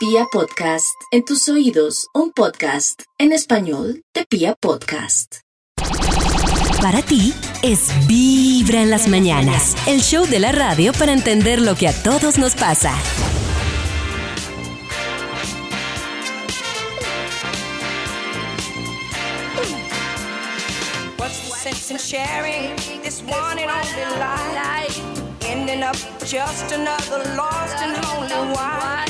Pia Podcast, en tus oídos, un podcast en español de Pia Podcast. Para ti es Vibra en las mañanas, el show de la radio para entender lo que a todos nos pasa. What's the sense in sharing this one and only life? Ending up just another lost and lonely wife.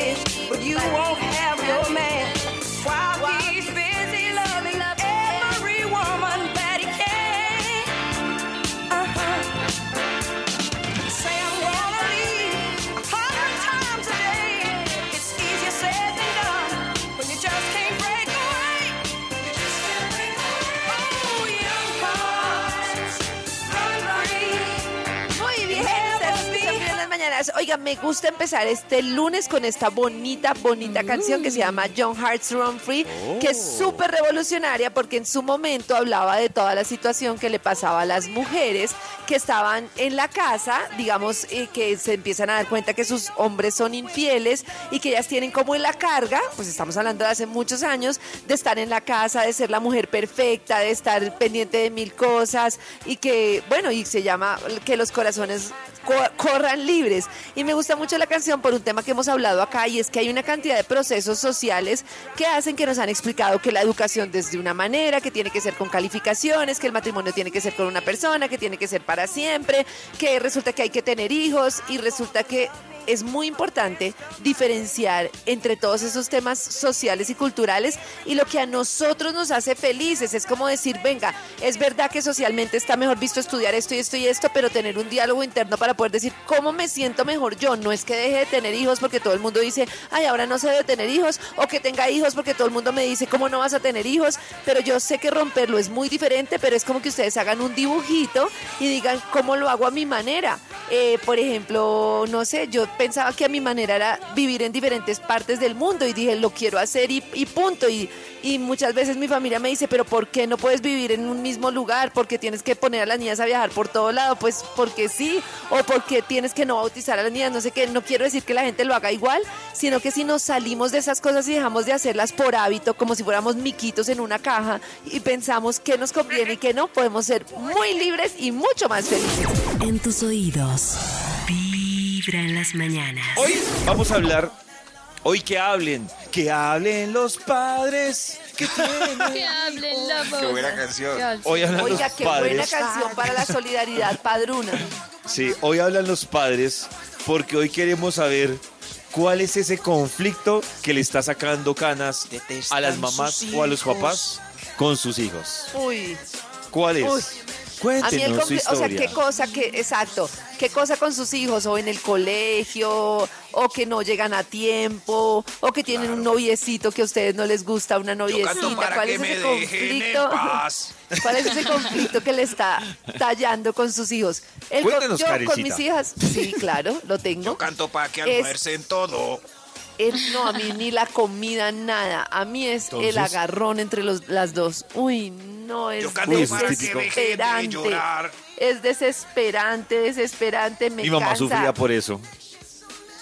Oiga, me gusta empezar este lunes con esta bonita, bonita canción que se llama John Hearts Run Free, que es súper revolucionaria porque en su momento hablaba de toda la situación que le pasaba a las mujeres que estaban en la casa, digamos, eh, que se empiezan a dar cuenta que sus hombres son infieles y que ellas tienen como en la carga, pues estamos hablando de hace muchos años, de estar en la casa, de ser la mujer perfecta, de estar pendiente de mil cosas y que, bueno, y se llama que los corazones co- corran libres. Y me gusta mucho la canción por un tema que hemos hablado acá y es que hay una cantidad de procesos sociales que hacen que nos han explicado que la educación desde una manera, que tiene que ser con calificaciones, que el matrimonio tiene que ser con una persona, que tiene que ser para siempre, que resulta que hay que tener hijos y resulta que es muy importante diferenciar entre todos esos temas sociales y culturales y lo que a nosotros nos hace felices. Es como decir, venga, es verdad que socialmente está mejor visto estudiar esto y esto y esto, pero tener un diálogo interno para poder decir cómo me siento mejor yo. No es que deje de tener hijos porque todo el mundo dice, ay, ahora no se debe tener hijos, o que tenga hijos porque todo el mundo me dice, ¿cómo no vas a tener hijos? Pero yo sé que romperlo es muy diferente, pero es como que ustedes hagan un dibujito y digan, ¿cómo lo hago a mi manera? Eh, por ejemplo, no sé, yo pensaba que a mi manera era vivir en diferentes partes del mundo y dije, lo quiero hacer y, punto. Y, y muchas veces mi familia me dice, pero ¿por qué no puedes vivir en un mismo lugar? ¿Por qué tienes que poner a las niñas a viajar por todo lado? Pues porque sí, o porque tienes que no bautizar a las niñas, no sé qué. No quiero decir que la gente lo haga igual, sino que si nos salimos de esas cosas y dejamos de hacerlas por hábito, como si fuéramos miquitos en una caja, y pensamos qué nos conviene y qué no, podemos ser muy libres y mucho más felices. En tus oídos, Vibra en las mañanas. Hoy vamos a hablar, hoy que hablen, que hablen los padres que tienen. Que hablen la voz. Qué buena canción. Hoy hablan Oiga, los qué buena padres. canción para la solidaridad padruna. Sí, hoy hablan los padres porque hoy queremos saber cuál es ese conflicto que le está sacando canas a las mamás o a los papás con sus hijos. Uy. ¿Cuál es? Uy. A mí el Cuéntenos su confli- o sea, qué cosa que, exacto, qué cosa con sus hijos o en el colegio, o que no llegan a tiempo, o que tienen un noviecito que a ustedes no les gusta, una noviecita. ¿Cuál es ese conflicto? ¿Cuál es ese conflicto que le está tallando con sus hijos? El Cuéntenos, yo con mis hijas, sí, claro, lo tengo. Yo canto para que Es- almuercen todo. No, a mí ni la comida, nada. A mí es el agarrón entre los, las dos. Uy, no, es Yo canto de desesperante. llorar. Es desesperante, desesperante, me Mi mamá cansa. sufría por eso.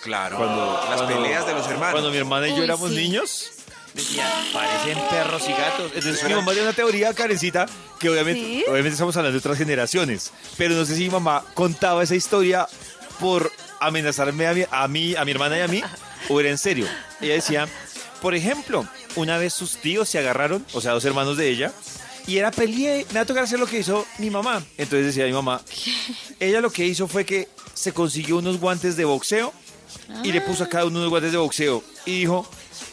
Claro. Cuando, las cuando- peleas de los hermanos. Cuando mi hermana y yo Uy, éramos sí. niños, decían, parecen perros y gatos. Entonces mi mamá tiene una teoría, Karencita, que obviamente, ¿Sí? obviamente estamos hablando de otras generaciones. Pero no sé si mi mamá contaba esa historia por amenazarme a mi, a mí, a mi hermana y a mí, o era en serio. Ella decía, por ejemplo, una vez sus tíos se agarraron, o sea, dos hermanos de ella, y era peleé, me va a tocar hacer lo que hizo mi mamá. Entonces decía mi mamá, ella lo que hizo fue que se consiguió unos guantes de boxeo y le puso a cada uno unos guantes de boxeo y dijo,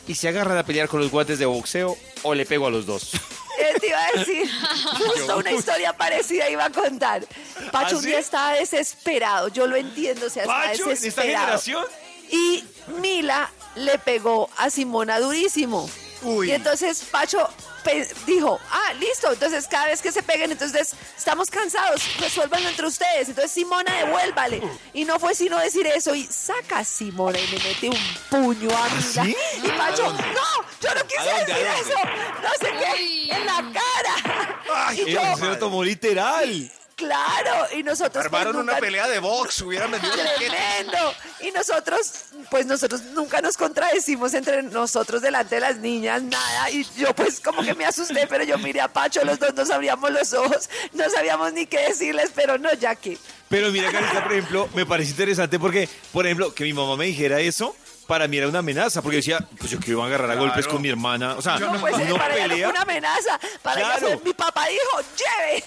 ¿y se agarran a pelear con los guantes de boxeo o le pego a los dos? Eh, te iba a decir, justo una historia parecida iba a contar. Pacho ¿Ah, un sí? día estaba desesperado, yo lo entiendo, o sea, Pacho, en esta desesperado. generación, Y Mila le pegó a Simona durísimo. Uy. Y entonces Pacho dijo, ah, listo, entonces cada vez que se peguen, entonces estamos cansados, resuélvanlo entre ustedes. Entonces Simona, devuélvale. Y no fue sino decir eso y saca a Simona y me mete un puño a mí. la- ¿Sí? Y Pacho, no, yo no quise ¿A dónde, decir a dónde? eso. No sé qué, en la cara. Ay, y yo, se lo tomó literal. Claro, y nosotros pues, Armaron una nunca- pelea de box, hubieran vendido. Tremendo. Y nosotros, pues nosotros nunca nos contradecimos entre nosotros delante de las niñas, nada. Y yo pues como que me asusté, pero yo miré a Pacho, los dos nos abríamos los ojos, no sabíamos ni qué decirles, pero no, ya que. Pero mira, Carita, por ejemplo, me parece interesante porque, por ejemplo, que mi mamá me dijera eso, para mí era una amenaza, porque decía, pues yo que iba a agarrar a Claro. golpes con mi hermana. O sea, No, pues uno para ella no pelea, fue una amenaza. Para ella Claro. mi papá dijo, lleve.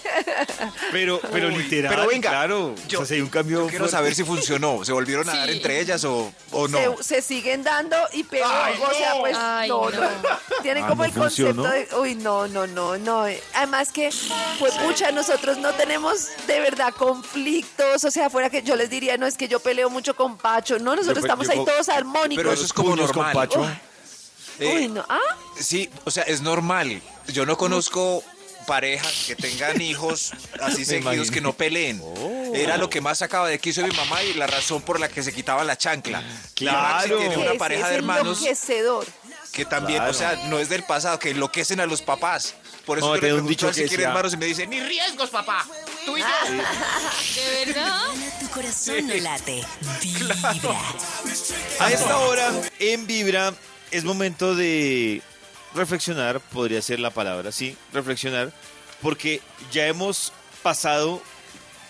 pero, pero Uy, literal, pero venga, claro. yo- o sea, hay un cambio Yo quiero fuerte. saber si funcionó. ¿Se volvieron a dar Sí. entre ellas o, o no? Se, se siguen dando y peor, Ay, o sea, pues Ay, no, no. no. Tienen Ah, como ¿no el concepto funcionó? de, uy, no, no, no, no. Además que, pues pucha, nosotros no tenemos de verdad conflictos, o sea, fuera que yo les diría, no es que yo peleo mucho con Pacho, no, nosotros Yo pe- estamos yo ahí co- todos Pero eso es como con normal. Pacho. Eh, Uy, no, ah, Sí, o sea, es normal. Yo no conozco parejas que tengan hijos así seguidos que no peleen. Era lo que más sacaba de quiso mi mamá y la razón por la que se quitaba la chancla. Claro. Y Maxi tiene una pareja es de hermanos enloquecedor. que también, Claro. o sea, no es del pasado, que enloquecen a los papás. Por eso No, yo le tengo un pregunto dicho a si que quiere decía- hermanos y me dice, ni riesgos, papá. Hijo. ¿De verdad? Tu corazón no late. Vibra. A esta hora, en Vibra, es momento de reflexionar, podría ser la palabra, sí, reflexionar, porque ya hemos pasado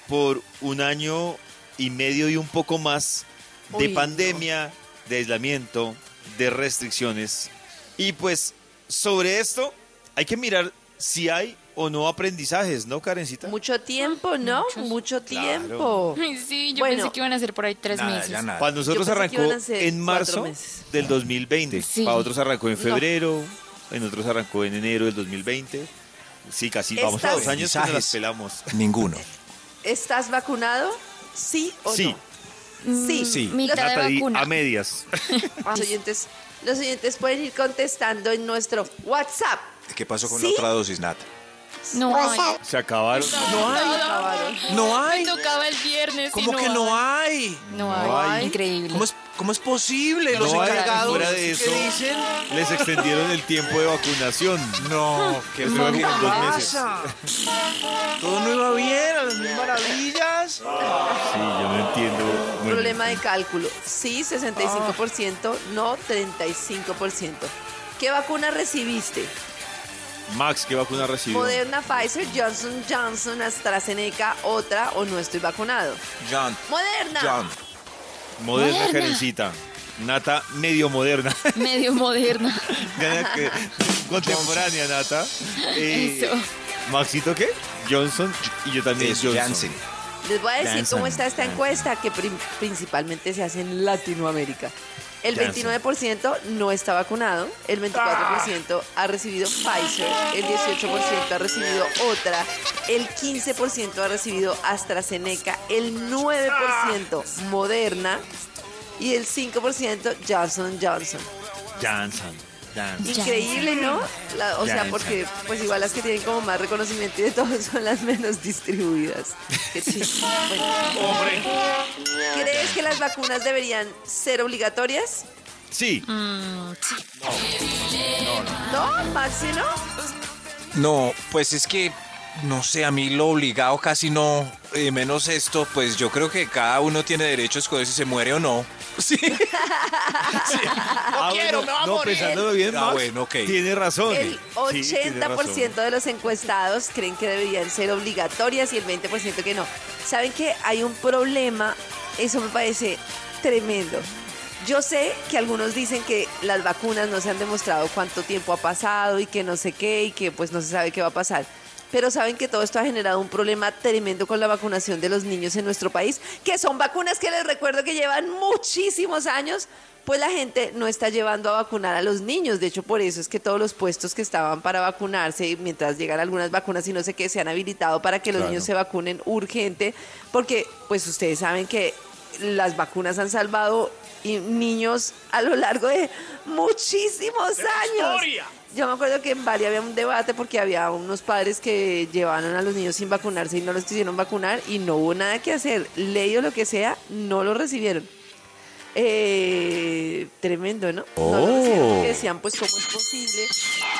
por un año y medio y un poco más de Uy, no. pandemia, de aislamiento, de restricciones. Y pues sobre esto hay que mirar si hay o no aprendizajes, ¿no, Karencita? Mucho tiempo, ¿no? Muchos. Mucho tiempo. Sí, yo Bueno. pensé que iban a ser por ahí tres Nada, meses. ya nada. Para nosotros arrancó en marzo del 2020. Sí. Para otros arrancó en No. febrero, en otros arrancó en enero del 2020. Sí, casi vamos a dos años que nos las pelamos. Ninguno. ¿Estás vacunado? ¿Sí o Sí. no? Sí. Sí. Mitad de vacuna. a medias. Los oyentes, los oyentes pueden ir contestando en nuestro WhatsApp. ¿Qué pasó con ¿Sí? la otra dosis, Nat? No hay. Se acabaron. No hay. No hay. Me tocaba el viernes. y ¿Cómo que no hay? No hay. No hay. Increíble. ¿Cómo es, cómo es posible? Los No hay, encargados. fuera de ¿qué eso. dicen? Les extendieron el tiempo de vacunación. No, ¿qué Creo que con dos meses. pasa? Todo no iba bien, a las mil maravillas. Sí, yo no entiendo. Bueno, Problema de cálculo. Sí, 65%, no 35%. ¿Qué vacuna recibiste? Max, ¿qué vacuna recibió? Moderna, Pfizer, Johnson Johnson, AstraZeneca, otra o no estoy vacunado. John, Moderna. John. Moderna, Moderna. Karencita. Nata medio moderna. Medio moderna. Contemporánea, Nata. Eh, Eso. Maxito, ¿qué? Johnson y yo también Es Johnson. Janssen. Les voy a decir Johnson. cómo está esta encuesta que principalmente se hace en Latinoamérica. El Janssen. 29% no está vacunado, el 24% ha recibido Pfizer, el 18% ha recibido otra, el 15% ha recibido AstraZeneca, el 9% Moderna y el 5% Johnson Johnson. Johnson. Increíble, ¿no? La- o sea, porque pues igual las que tienen como más reconocimiento y de todo son las menos distribuidas. Qué. ¿Crees que las vacunas deberían ser obligatorias? Sí. Mm, sí. No, Maxi, ¿no? No, pues es que, no sé, a mí lo obligado casi no, eh, menos esto, pues yo creo que cada uno tiene derecho a escoger si se muere o no. Sí. Ah, bueno, no, pensándolo bien, Ah, Max, bueno, ok. tiene razón. El Sí, tiene razón. 80% de los encuestados creen que deberían ser obligatorias y el 20% que no. ¿Saben que hay un problema? Eso me parece tremendo. Yo sé que algunos dicen que las vacunas no se han demostrado cuánto tiempo ha pasado y que no sé qué y que pues no se sabe qué va a pasar. Pero saben que todo esto ha generado un problema tremendo con la vacunación de los niños en nuestro país, que son vacunas que les recuerdo que llevan muchísimos años, pues la gente no está llevando a vacunar a los niños. De hecho, por eso es que todos los puestos que estaban para vacunarse, mientras llegan algunas vacunas y no sé qué, se han habilitado para que los Claro. niños se vacunen urgente, porque pues ustedes saben que las vacunas han salvado y niños a lo largo de muchísimos años. Yo me acuerdo que en Bali había un debate porque había unos padres que llevaban a los niños sin vacunarse y no los quisieron vacunar y no hubo nada que hacer. Ley o lo que sea, no lo recibieron. Eh, tremendo, ¿no? No lo recibieron porque decían, pues, ¿cómo es posible?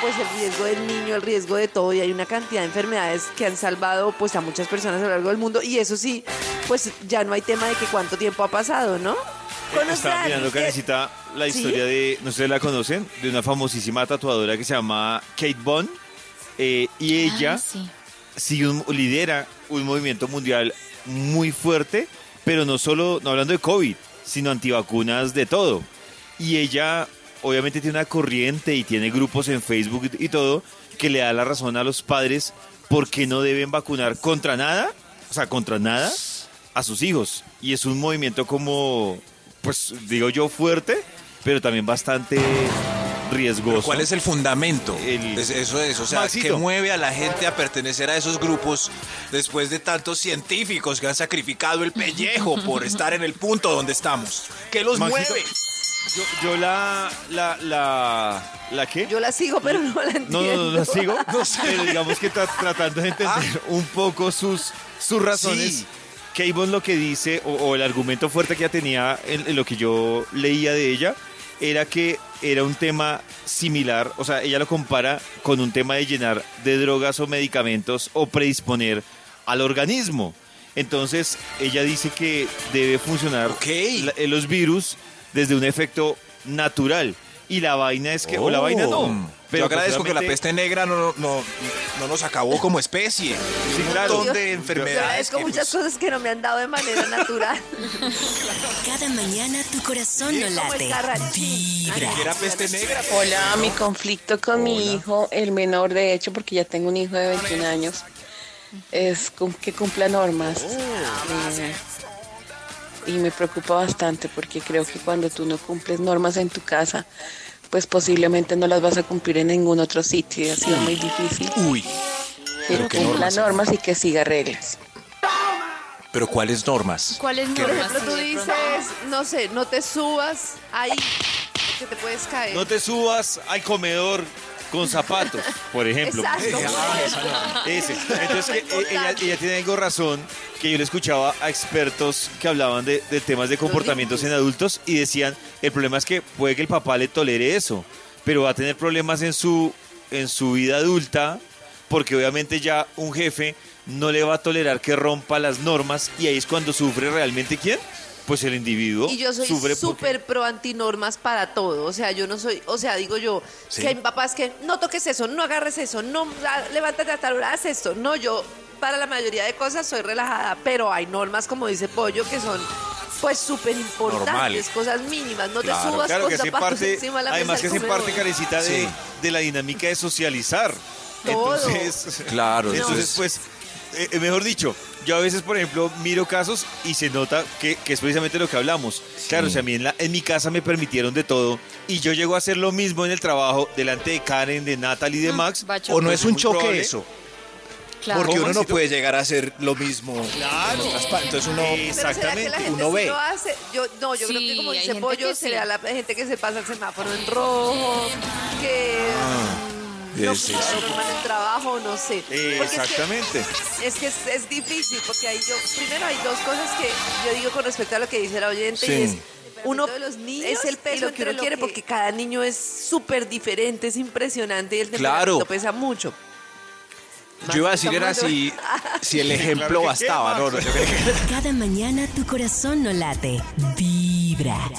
Pues el riesgo del niño, el riesgo de todo, y hay una cantidad de enfermedades que han salvado, pues, a muchas personas a lo largo del mundo, y eso sí, pues, ya no hay tema de que cuánto tiempo ha pasado, ¿no? ¿Conoce a Estaba mirando, que- Karencita, la ¿Sí? historia de, no sé si la conocen, de una famosísima tatuadora que se llama Kate Bond. eh, y ella Ah, sí. sigue un- lidera un movimiento mundial muy fuerte, pero no solo, no hablando de COVID, sino antivacunas de todo. Y ella obviamente tiene una corriente y tiene grupos en Facebook y todo que le da la razón a los padres porque no deben vacunar contra nada, o sea, contra nada a sus hijos. Y es un movimiento como, pues digo yo, fuerte, pero también bastante riesgoso. ¿Cuál es el fundamento? El- Es- eso es, o sea, Maxito. ¿qué mueve a la gente a pertenecer a esos grupos después de tantos científicos que han sacrificado el pellejo por estar en el punto donde estamos? ¿Qué los Maxito, mueve? Yo, yo la, la, la, ¿la qué? Yo la sigo, pero no la entiendo. No, no, no, la sigo. Pero digamos que tra- tratando de entender un poco sus, sus razones. Sí. Kayvon lo que dice, o, o el argumento fuerte que ella tenía en, en lo que yo leía de ella, era que era un tema similar, o sea, ella lo compara con un tema de llenar de drogas o medicamentos o predisponer al organismo. Entonces, ella dice que debe funcionar Ok. la- eh, los virus desde un efecto natural. Y la vaina es que, o la vaina no. Oh. Yo agradezco que la peste negra no, no, no nos acabó como especie. Sí, un claro. montón de Yo enfermedades. agradezco que, muchas pues, cosas que no me han dado de manera natural. Cada mañana tu corazón no late. Vibra. Era peste negra. Hola, mi conflicto con mi hijo, el menor de hecho, porque ya tengo un hijo de 21 años, es que cumpla normas. Eh, y me preocupa bastante porque creo que cuando tú no cumples normas en tu casa, pues posiblemente no las vas a cumplir en ningún otro sitio y ha sido muy difícil. Uy, Que ¿Pero qué cumpla normas? normas y que siga reglas. pero ¿cuáles normas? ¿Cuáles ¿Qué Por normas? ejemplo, tú dices, no sé, no te subas ahí, porque te puedes caer. No te subas al comedor con zapatos, por ejemplo. Exacto. Ese. Entonces, que, eh, ella, ella tiene algo razón, que yo le escuchaba a expertos que hablaban de, de temas de comportamientos en adultos y decían, el problema es que puede que el papá le tolere eso, pero va a tener problemas en su, en su vida adulta, porque obviamente ya un jefe no le va a tolerar que rompa las normas y ahí es cuando sufre realmente quién? Pues el individuo. Y yo soy sufre porque- súper pro antinormas para todo. O sea, yo no soy, o sea, digo yo, Sí. que hay papás que no toques eso, no agarres eso, no ah, levántate a tal hora, haz esto. No, yo para la mayoría de cosas soy relajada, pero hay normas, como dice Pollo, que son pues súper importantes, cosas mínimas. No Claro, te subas Claro con zapatos parte, encima de la además mesa que hace parte. Carecita, de, Sí. de la dinámica de socializar. Todo. Entonces, Claro, entonces pues, eh, eh, mejor dicho, yo a veces, por ejemplo, miro casos y se nota que, que es precisamente lo que hablamos. Claro, o sea, a mí en, la- en mi casa me permitieron de todo y yo llego a hacer lo mismo en el trabajo delante de Karen, de Natalie y de Max. va a ¿O no es un choque probable. eso? Claro. Porque uno no puede llegar a hacer lo mismo. Claro. en otras partes. Entonces uno... Pero ¿será que Exactamente. la gente uno sí ve. lo hace? Yo, no, yo creo Sí, que como dice Pollo, que se sí. le da a la gente que se pasa el semáforo en rojo, que mm, en el trabajo, no sé. Eh, Porque es que- exactamente. Es que es, es difícil, porque ahí yo, primero hay dos cosas que yo digo con respecto a lo que dice la oyente, Sí. y es, uno es el peso lo que uno quiere, porque cada niño es súper diferente, es impresionante y el Claro. temperamento pesa mucho. Yo iba a decir era si, si el ejemplo claro bastaba. No, no, Max. yo creo que- Cada mañana tu corazón no late. Vibra.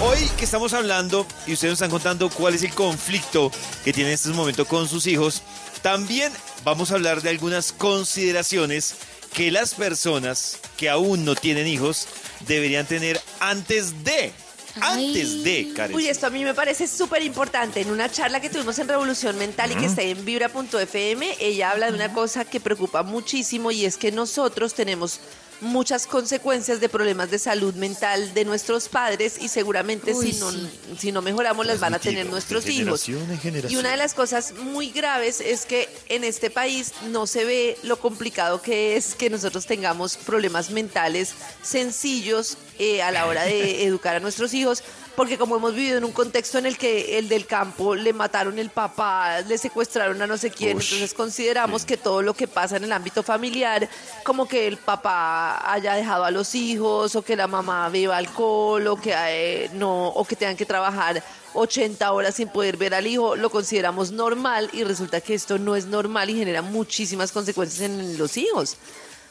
Hoy que estamos hablando y ustedes nos están contando cuál es el conflicto que tiene en estos momentos con sus hijos, también vamos a hablar de algunas consideraciones que las personas que aún no tienen hijos deberían tener antes de. Antes de, Karen. Uy, esto a mí me parece súper importante. En una charla que tuvimos en Revolución Mental y que está en vibra.fm, ella habla de una cosa que preocupa muchísimo y es que nosotros tenemos muchas consecuencias de problemas de salud mental de nuestros padres y seguramente Uy, si, no, sí. si no mejoramos las van a tener nuestros hijos. Y una de las cosas muy graves es que en este país no se ve lo complicado que es que nosotros tengamos problemas mentales sencillos eh, a la hora de educar a nuestros hijos, porque como hemos vivido en un contexto en el que el del campo le mataron el papá, le secuestraron a no sé quién, Ush, entonces consideramos que todo lo que pasa en el ámbito familiar, como que el papá haya dejado a los hijos, o que la mamá beba alcohol, o que eh, no, o que tengan que trabajar 80 horas sin poder ver al hijo, lo consideramos normal y resulta que esto no es normal y genera muchísimas consecuencias en los hijos.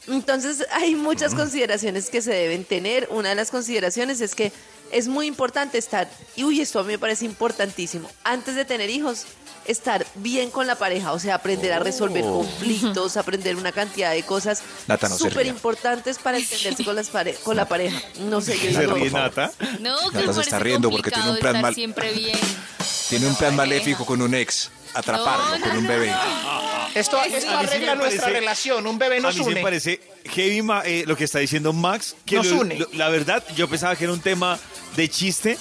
Entonces hay muchas consideraciones que se deben tener. Una de las consideraciones es que es muy importante estar, y uy, esto a mí me parece importantísimo, antes de tener hijos, estar bien con la pareja, o sea, aprender a resolver conflictos, aprender una cantidad de cosas no súper importantes para entenderse con, las pare- con la pareja. No sé, yo Se digo, ríe Nata. No, que Nata se parece está riendo porque tiene un plan mal- siempre bien. Tiene un plan maléfico con un ex. Atraparlo No, con no, un no, bebé. Esto, A esto mí me arregla nuestra parece- relación. Un bebé A nos mí sí me une. parece heavy eh, lo que está diciendo Max, que Nos lo- une. lo- la verdad yo pensaba que era un tema de chiste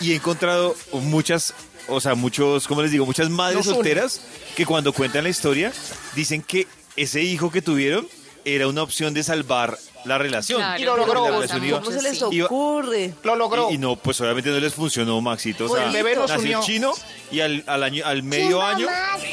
y he encontrado muchas, o sea, muchos, ¿cómo les digo? Muchas madres une. solteras que cuando cuentan la historia dicen que ese hijo que tuvieron era una opción de salvar la relación. Claro, Y lo logró. La relación iba- ¿Cómo se les Sí. Iba- ocurre? Lo logró. Y, y no, pues obviamente no les funcionó, Maxito. O Pues sea, el bebé nos nació unió. chino y al, al año, al medio año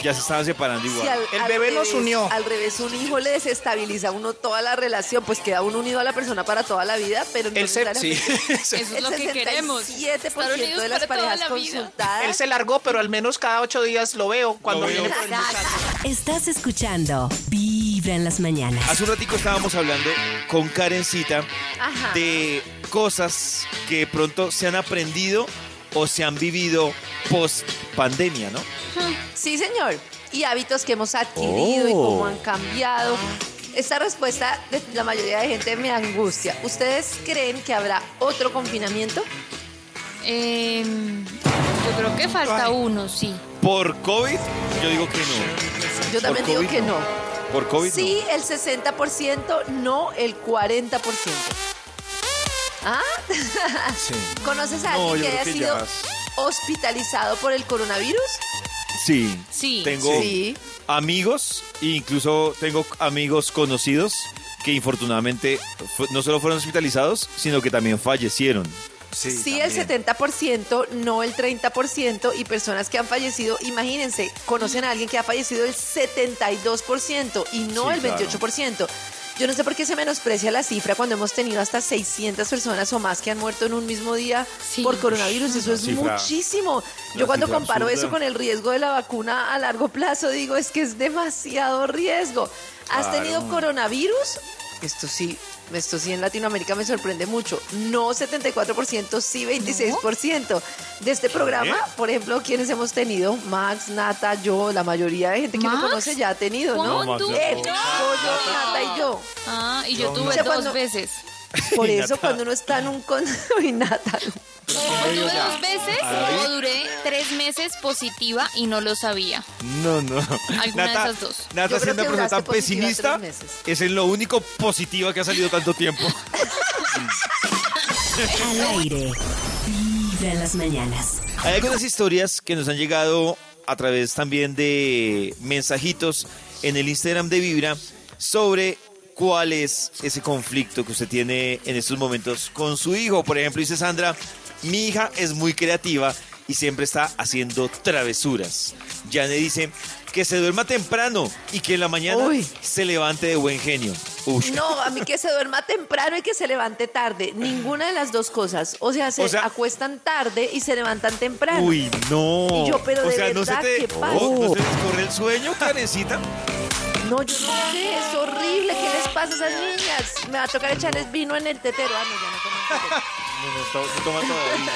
ya se estaban separando igual. Si al- El al bebé nos unió. Al revés, un hijo le desestabiliza a uno toda la relación, pues queda uno unido a la persona para toda la vida, pero no El se- Sí. Eso es El lo que queremos. 67% Estar unidos de las parejas la consultadas. Él se largó, pero al menos cada ocho días lo veo cuando Lo veo. viene por el. Estás escuchando Vibra en las mañanas. Hace un ratico estábamos hablando con Karencita Ajá. de cosas que de pronto se han aprendido o se han vivido post pandemia, ¿no? Sí, señor. Y hábitos que hemos adquirido y Oh. cómo han cambiado. Esta respuesta de la mayoría de gente me angustia. ¿Ustedes creen que habrá otro confinamiento? Em, yo creo que falta uno, sí. Por COVID, yo digo que no. Yo también digo que no. no. Por COVID, Sí, el 60%, no el 40%. ¿Ah? Sí. ¿Conoces a alguien que haya que sido hospitalizado por el coronavirus? Sí. Sí. Tengo Sí. amigos, incluso tengo amigos conocidos que infortunadamente no solo fueron hospitalizados, sino que también fallecieron. Sí, Sí, el también. 70%, no el 30%, y personas que han fallecido, imagínense, conocen a alguien que ha fallecido el 72% y no Sí, el claro. 28%. Yo no sé por qué se menosprecia la cifra cuando hemos tenido hasta 600 personas o más que han muerto en un mismo día Sí. por coronavirus. Eso es cifra- muchísimo. Yo cuando comparo absurda. eso con el riesgo de la vacuna a largo plazo, digo, es que es demasiado riesgo. ¿Has Claro. tenido coronavirus? Esto sí, esto sí en Latinoamérica me sorprende mucho. No 74%, sí 26%. De este programa, por ejemplo, quienes hemos tenido, Max, Nata, yo, la mayoría de gente que me conoce ya ha tenido, ¿no? ¿Cómo Max, tú? ya Él, no. yo, Nata y yo. Ah, y yo tuve O sea, dos cuando- veces. Por Y eso cuando uno está en un con... Uy, Nata. Yo tuve dos veces o duré tres meses positiva y no lo sabía. No, no. Alguna de esas dos. Nata siendo una persona tan pesimista, es en lo único positiva que ha salido tanto tiempo. Al aire. Vibra en las mañanas. Hay algunas historias que nos han llegado a través también de mensajitos en el Instagram de Vibra sobre cuál es ese conflicto que usted tiene en estos momentos con su hijo. Por ejemplo, dice Sandra, mi hija es muy creativa y siempre está haciendo travesuras. Jane dice que se duerma temprano y que en la mañana Uy. se levante de buen genio. Uy. No, a mí que se duerma temprano y que se levante tarde. Ninguna de las dos cosas. O sea, se O sea- acuestan tarde y se levantan temprano. Uy, no. Y yo, pero o de sea, no se verdad, te, ¿qué pasa? oh, ¿no se les corre el sueño, Karencita? No, yo no sé, es horrible. ¿Qué les pasa a esas niñas? Me va a tocar echarles vino en el tetero. Ah, no, ya no toman tetero. No, no, toma todavía.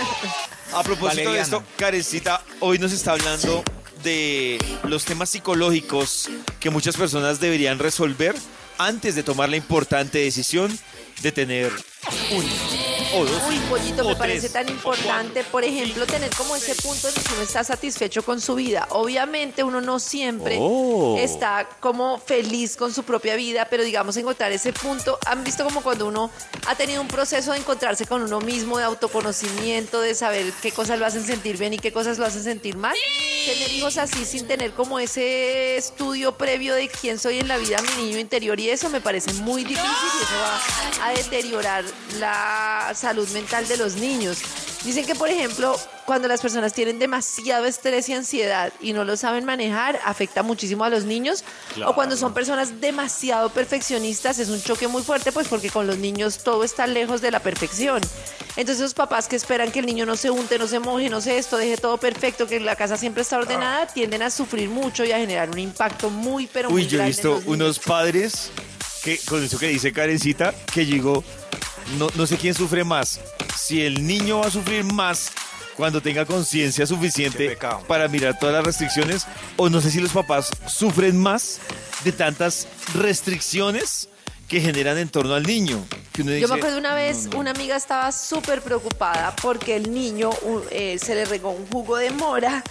A propósito de esto, Karencita, hoy nos está hablando de los temas psicológicos que muchas personas deberían resolver antes de tomar la importante decisión de tener un o dos Uy, pollito, me o parece tres, tan o importante, por ejemplo, tener como ese punto en el que uno está satisfecho con su vida. Obviamente uno no siempre Oh. está como feliz con su propia vida, pero digamos encontrar ese punto. ¿Han visto como cuando uno ha tenido un proceso de encontrarse con uno mismo, de autoconocimiento, de saber qué cosas lo hacen sentir bien y qué cosas lo hacen sentir mal? tener hijos así sin tener como ese estudio previo de quién soy en la vida, mi niño interior y eso me parece muy difícil y eso va a deteriorar la salud mental de los niños. Dicen que, por ejemplo, cuando las personas tienen demasiado estrés y ansiedad y no lo saben manejar, afecta muchísimo a los niños. O cuando son personas demasiado perfeccionistas, es un choque muy fuerte, pues porque con los niños todo está lejos de la perfección. Entonces, los papás que esperan que el niño no se unte, no se moje, no sé esto, deje todo perfecto, que la casa siempre está ordenada, tienden a sufrir mucho y a generar un impacto muy, pero muy Uy, yo he grande visto unos padres que, con eso que dice Karencita, que llegó, no, no sé quién sufre más. Si el niño va a sufrir más cuando tenga conciencia suficiente para mirar todas las restricciones, o no sé si los papás sufren más de tantas restricciones que generan en torno al niño. Que uno Yo dice, me acuerdo una vez, no, no. una amiga estaba súper preocupada porque el niño eh, se le regó un jugo de mora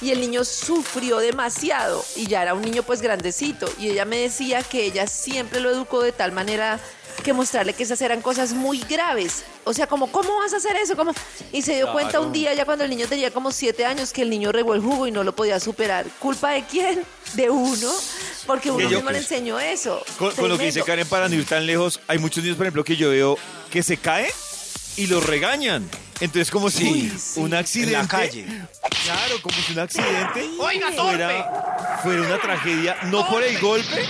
y el niño sufrió demasiado y ya era un niño pues grandecito y ella me decía que ella siempre lo educó de tal manera que mostrarle que esas eran cosas muy graves. O sea, como, ¿cómo vas a hacer eso? ¿Cómo? Y se dio cuenta un día, ya cuando el niño tenía como siete años, que el niño regó el jugo y no lo podía superar. ¿Culpa de quién? De uno, porque uno yo- mismo le enseñó eso. Con, con lo que dice. Karen, para no ir tan lejos, hay muchos niños, por ejemplo, que yo veo que se caen y los regañan. Entonces, como si Uy, un accidente. En la calle. Claro, como si un accidente Oiga, fuera, fuera una tragedia, no por el golpe,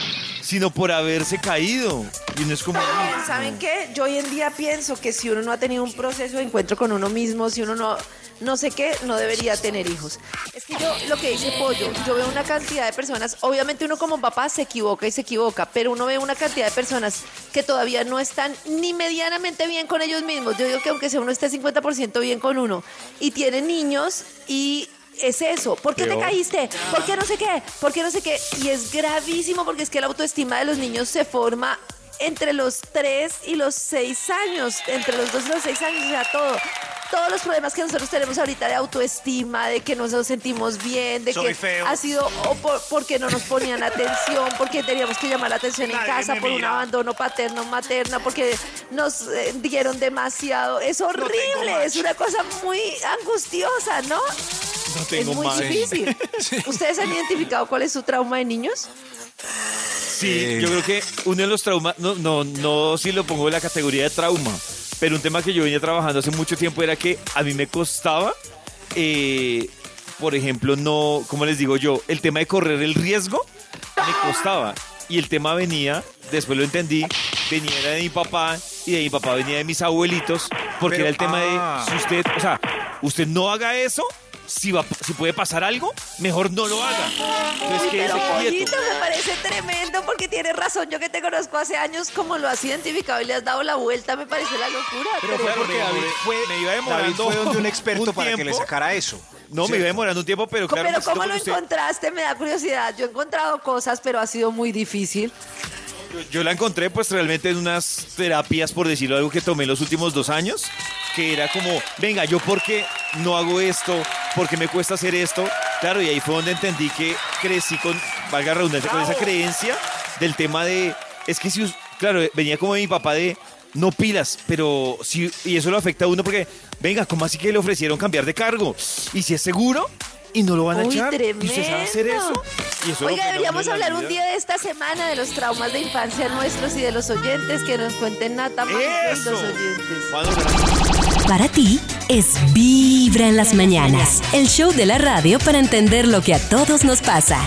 sino por haberse caído. Y no es como. También, ¿Saben qué? Yo hoy en día pienso que si uno no ha tenido un proceso de encuentro con uno mismo, si uno no, no sé qué, no debería tener hijos. Es que yo, lo que dice Pollo, yo veo una cantidad de personas, obviamente uno como papá se equivoca y se equivoca, pero uno ve una cantidad de personas que todavía no están ni medianamente bien con ellos mismos. Yo digo que aunque sea uno esté 50% bien con uno y tiene niños y es eso. ¿Por qué te caíste? ¿Por qué no sé qué? ¿Por qué no sé qué? Y es gravísimo porque es que la autoestima de los niños se forma entre los 3 y los 6 años, entre los 2 y los 6 años, o sea, todo. Todos los problemas que nosotros tenemos ahorita de autoestima, de que no nos sentimos bien, de Soy que feo. ha sido o por- porque no nos ponían atención, porque teníamos que llamar la atención en casa por un abandono paterno materna, porque nos eh, dieron demasiado. Es horrible, es una cosa muy angustiosa, ¿no? No Es tengo muy más. difícil. ¿Ustedes han identificado cuál es su trauma de niños? Sí, yo creo que uno de los traumas, no, no, no si lo pongo en la categoría de trauma, pero un tema que yo venía trabajando hace mucho tiempo era que a mí me costaba, eh, por ejemplo, no, ¿cómo les digo yo? El tema de correr el riesgo me costaba. Y el tema venía, después lo entendí, venía de mi papá y de mi papá venía de mis abuelitos, porque Pero- era el tema ah. de, si usted, o sea, usted no haga eso, si, va, si puede pasar algo, mejor no lo haga. Entonces, pero quieto. Pollito me parece tremendo porque tienes razón. Yo que te conozco hace años, como lo has identificado y le has dado la vuelta, me parece la locura. Pero fue porque David fue, me iba David demorando fue donde un experto un para que le sacara eso. No, me iba demorando un tiempo, pero ¿Cómo- claro. pero ¿cómo lo usted. encontraste? Me da curiosidad. Yo he encontrado cosas, pero ha sido muy difícil. Yo, yo la encontré pues realmente en unas terapias, por decirlo algo, que tomé los últimos dos años, que era como, venga, ¿yo por qué no hago esto? ¿Por qué me cuesta hacer esto? Claro, y ahí fue donde entendí que crecí con, valga la redundancia, con esa creencia del tema de, es que si, claro, venía como de mi papá de, no pilas, pero si, y eso lo afecta a uno porque, venga, ¿cómo así que le ofrecieron cambiar de cargo? Y si es seguro, y no lo van a Uy, echar, tremendo. y usted sabe hacer eso. Y eso Oiga, deberíamos hablar un día de esta semana de los traumas de infancia nuestros y de los oyentes, que nos cuenten nada más los oyentes. Para ti es Vibra en las mañanas, el show de la radio para entender lo que a todos nos pasa.